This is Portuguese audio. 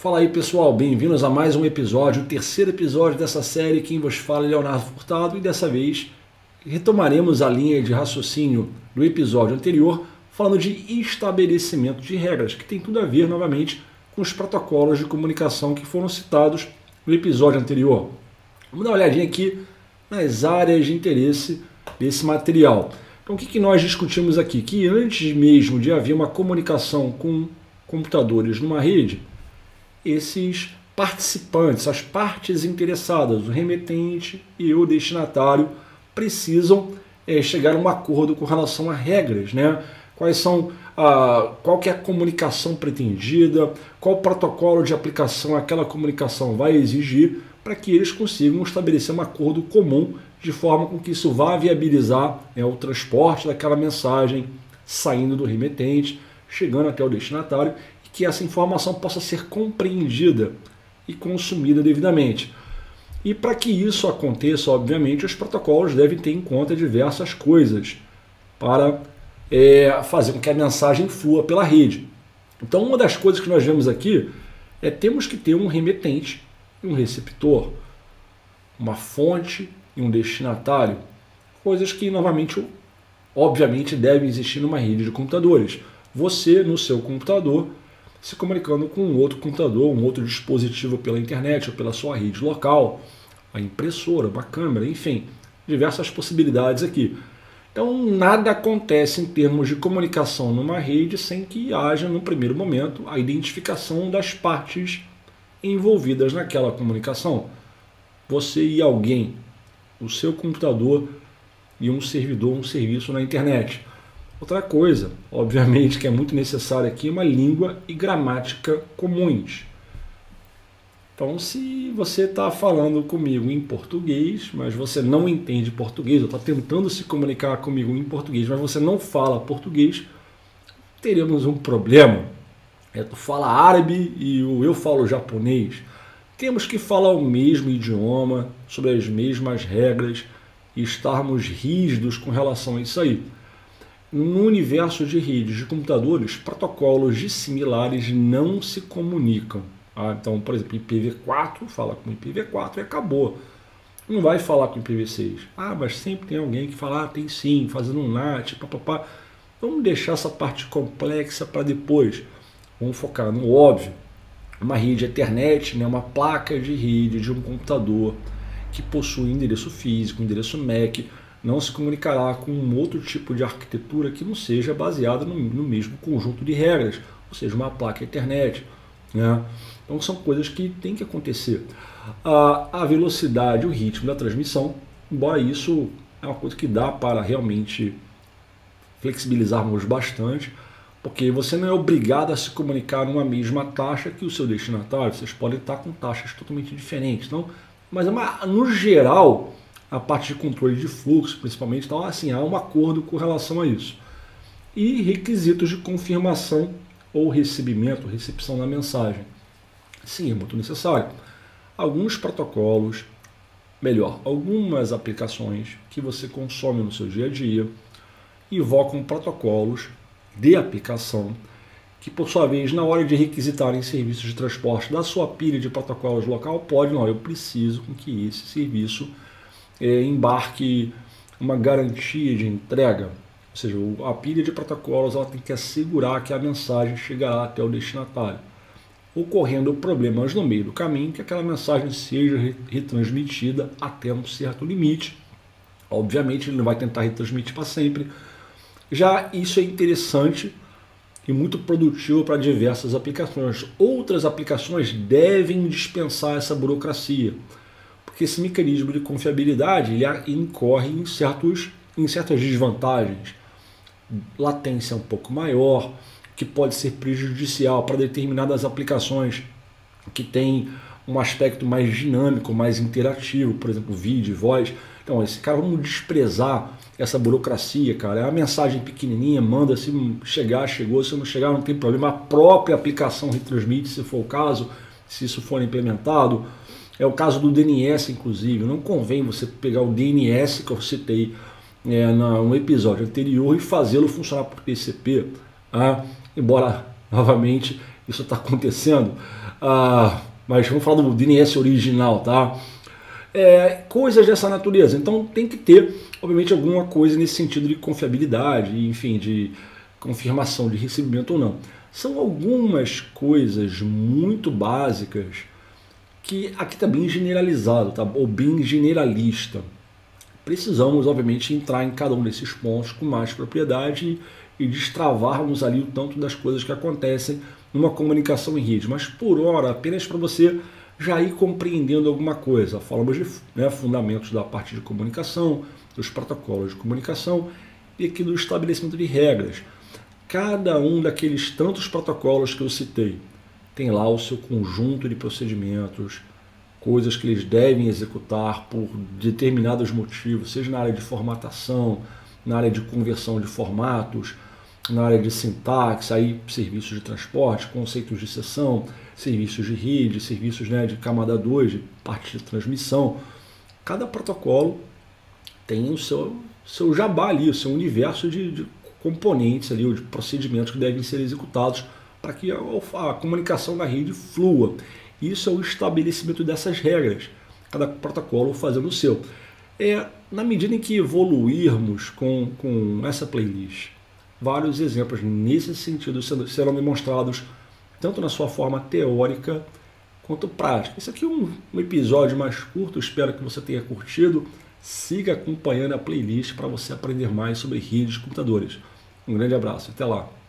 Fala aí pessoal, bem-vindos a mais um episódio, o terceiro episódio dessa série. Quem vos fala é Leonardo Furtado e dessa vez retomaremos a linha de raciocínio do episódio anterior, falando de estabelecimento de regras, que tem tudo a ver novamente com os protocolos de comunicação que foram citados no episódio anterior. Vamos dar uma olhadinha aqui nas áreas de interesse desse material. Então, o que, que nós discutimos aqui? Que antes mesmo de haver uma comunicação com computadores numa rede, esses participantes, as partes interessadas, o remetente e o destinatário, precisam é, chegar a um acordo com relação a regras, né? Quais são a, qual que é a comunicação pretendida, qual protocolo de aplicação aquela comunicação vai exigir para que eles consigam estabelecer um acordo comum de forma com que isso vá viabilizar é, o transporte daquela mensagem saindo do remetente, chegando até o destinatário que essa informação possa ser compreendida e consumida devidamente. E para que isso aconteça, obviamente, os protocolos devem ter em conta diversas coisas para é, fazer com que a mensagem flua pela rede. Então, uma das coisas que nós vemos aqui é temos que ter um remetente e um receptor, uma fonte e um destinatário, coisas que novamente, obviamente, devem existir numa rede de computadores. Você no seu computador se comunicando com um outro computador, um outro dispositivo pela internet ou pela sua rede local, a impressora, uma câmera, enfim, diversas possibilidades aqui. Então, nada acontece em termos de comunicação numa rede sem que haja, no primeiro momento, a identificação das partes envolvidas naquela comunicação. Você e alguém, o seu computador e um servidor, um serviço na internet. Outra coisa, obviamente, que é muito necessária aqui é uma língua e gramática comuns. Então, se você está falando comigo em português, mas você não entende português, ou está tentando se comunicar comigo em português, mas você não fala português, teremos um problema. É, tu fala árabe e eu falo japonês. Temos que falar o mesmo idioma, sobre as mesmas regras e estarmos rígidos com relação a isso aí. No universo de redes de computadores, protocolos dissimilares não se comunicam. Ah, então, por exemplo, IPv4 fala com IPv4 e acabou. Não vai falar com IPv6. Ah, mas sempre tem alguém que fala, ah, tem sim, fazendo um NAT, papapá. Vamos deixar essa parte complexa para depois. Vamos focar no óbvio. Uma rede Ethernet, né, uma placa de rede de um computador que possui endereço físico, endereço MAC, não se comunicará com um outro tipo de arquitetura que não seja baseada no, no mesmo conjunto de regras, ou seja, uma placa internet. Né? Então são coisas que têm que acontecer. A, a velocidade, o ritmo da transmissão, embora isso é uma coisa que dá para realmente flexibilizarmos bastante, porque você não é obrigado a se comunicar numa mesma taxa que o seu destinatário, vocês podem estar com taxas totalmente diferentes. Então, mas é no geral, a parte de controle de fluxo, principalmente. Então, assim, há um acordo com relação a isso. E requisitos de confirmação ou recebimento, recepção da mensagem. Sim, é muito necessário. Alguns protocolos, melhor, algumas aplicações que você consome no seu dia a dia invocam protocolos de aplicação que, por sua vez, na hora de requisitarem serviços de transporte da sua pilha de protocolos local, pode, não, eu preciso com que esse serviço embarque uma garantia de entrega, ou seja, a pilha de protocolos ela tem que assegurar que a mensagem chegará até o destinatário. Ocorrendo problemas no meio do caminho, que aquela mensagem seja retransmitida até um certo limite. Obviamente, ele não vai tentar retransmitir para sempre. Já isso é interessante e muito produtivo para diversas aplicações. Outras aplicações devem dispensar essa burocracia porque esse mecanismo de confiabilidade ele incorre em, certos, em certas desvantagens. Latência um pouco maior, que pode ser prejudicial para determinadas aplicações que têm um aspecto mais dinâmico, mais interativo, por exemplo, vídeo, voz. Então, esse cara, vamos desprezar essa burocracia, cara. É a mensagem pequenininha, manda se chegar, chegou, se não chegar, não tem problema. A própria aplicação retransmite, se for o caso, se isso for implementado. É o caso do DNS, inclusive. Não convém você pegar o DNS que eu citei é, episódio anterior e fazê-lo funcionar por TCP. Ah, embora, novamente, isso está acontecendo. Ah, mas vamos falar do DNS original, tá? É, coisas dessa natureza. Então tem que ter, obviamente, alguma coisa nesse sentido de confiabilidade, enfim, de confirmação de recebimento ou não. São algumas coisas muito básicas que aqui está bem generalizado, tá? ou bem generalista. Precisamos, obviamente, entrar em cada um desses pontos com mais propriedade e destravarmos ali o tanto das coisas que acontecem numa comunicação em rede. Mas por hora, apenas para você já ir compreendendo alguma coisa. Falamos de né, fundamentos da parte de comunicação, dos protocolos de comunicação e aqui do estabelecimento de regras. Cada um daqueles tantos protocolos que eu citei tem lá o seu conjunto de procedimentos, coisas que eles devem executar por determinados motivos, seja na área de formatação, na área de conversão de formatos, na área de sintaxe, aí serviços de transporte, conceitos de sessão, serviços de rede, serviços né, de camada 2, de parte de transmissão. Cada protocolo tem o seu, seu jabá ali, o seu universo de, de componentes ali, ou de procedimentos que devem ser executados para que a, a comunicação na rede flua. Isso é o estabelecimento dessas regras, cada protocolo fazendo o seu. É, na medida em que evoluirmos com, com essa playlist, vários exemplos nesse sentido serão demonstrados tanto na sua forma teórica quanto prática. Esse aqui é um, um episódio mais curto, espero que você tenha curtido. Siga acompanhando a playlist para você aprender mais sobre redes de computadores. Um grande abraço, até lá!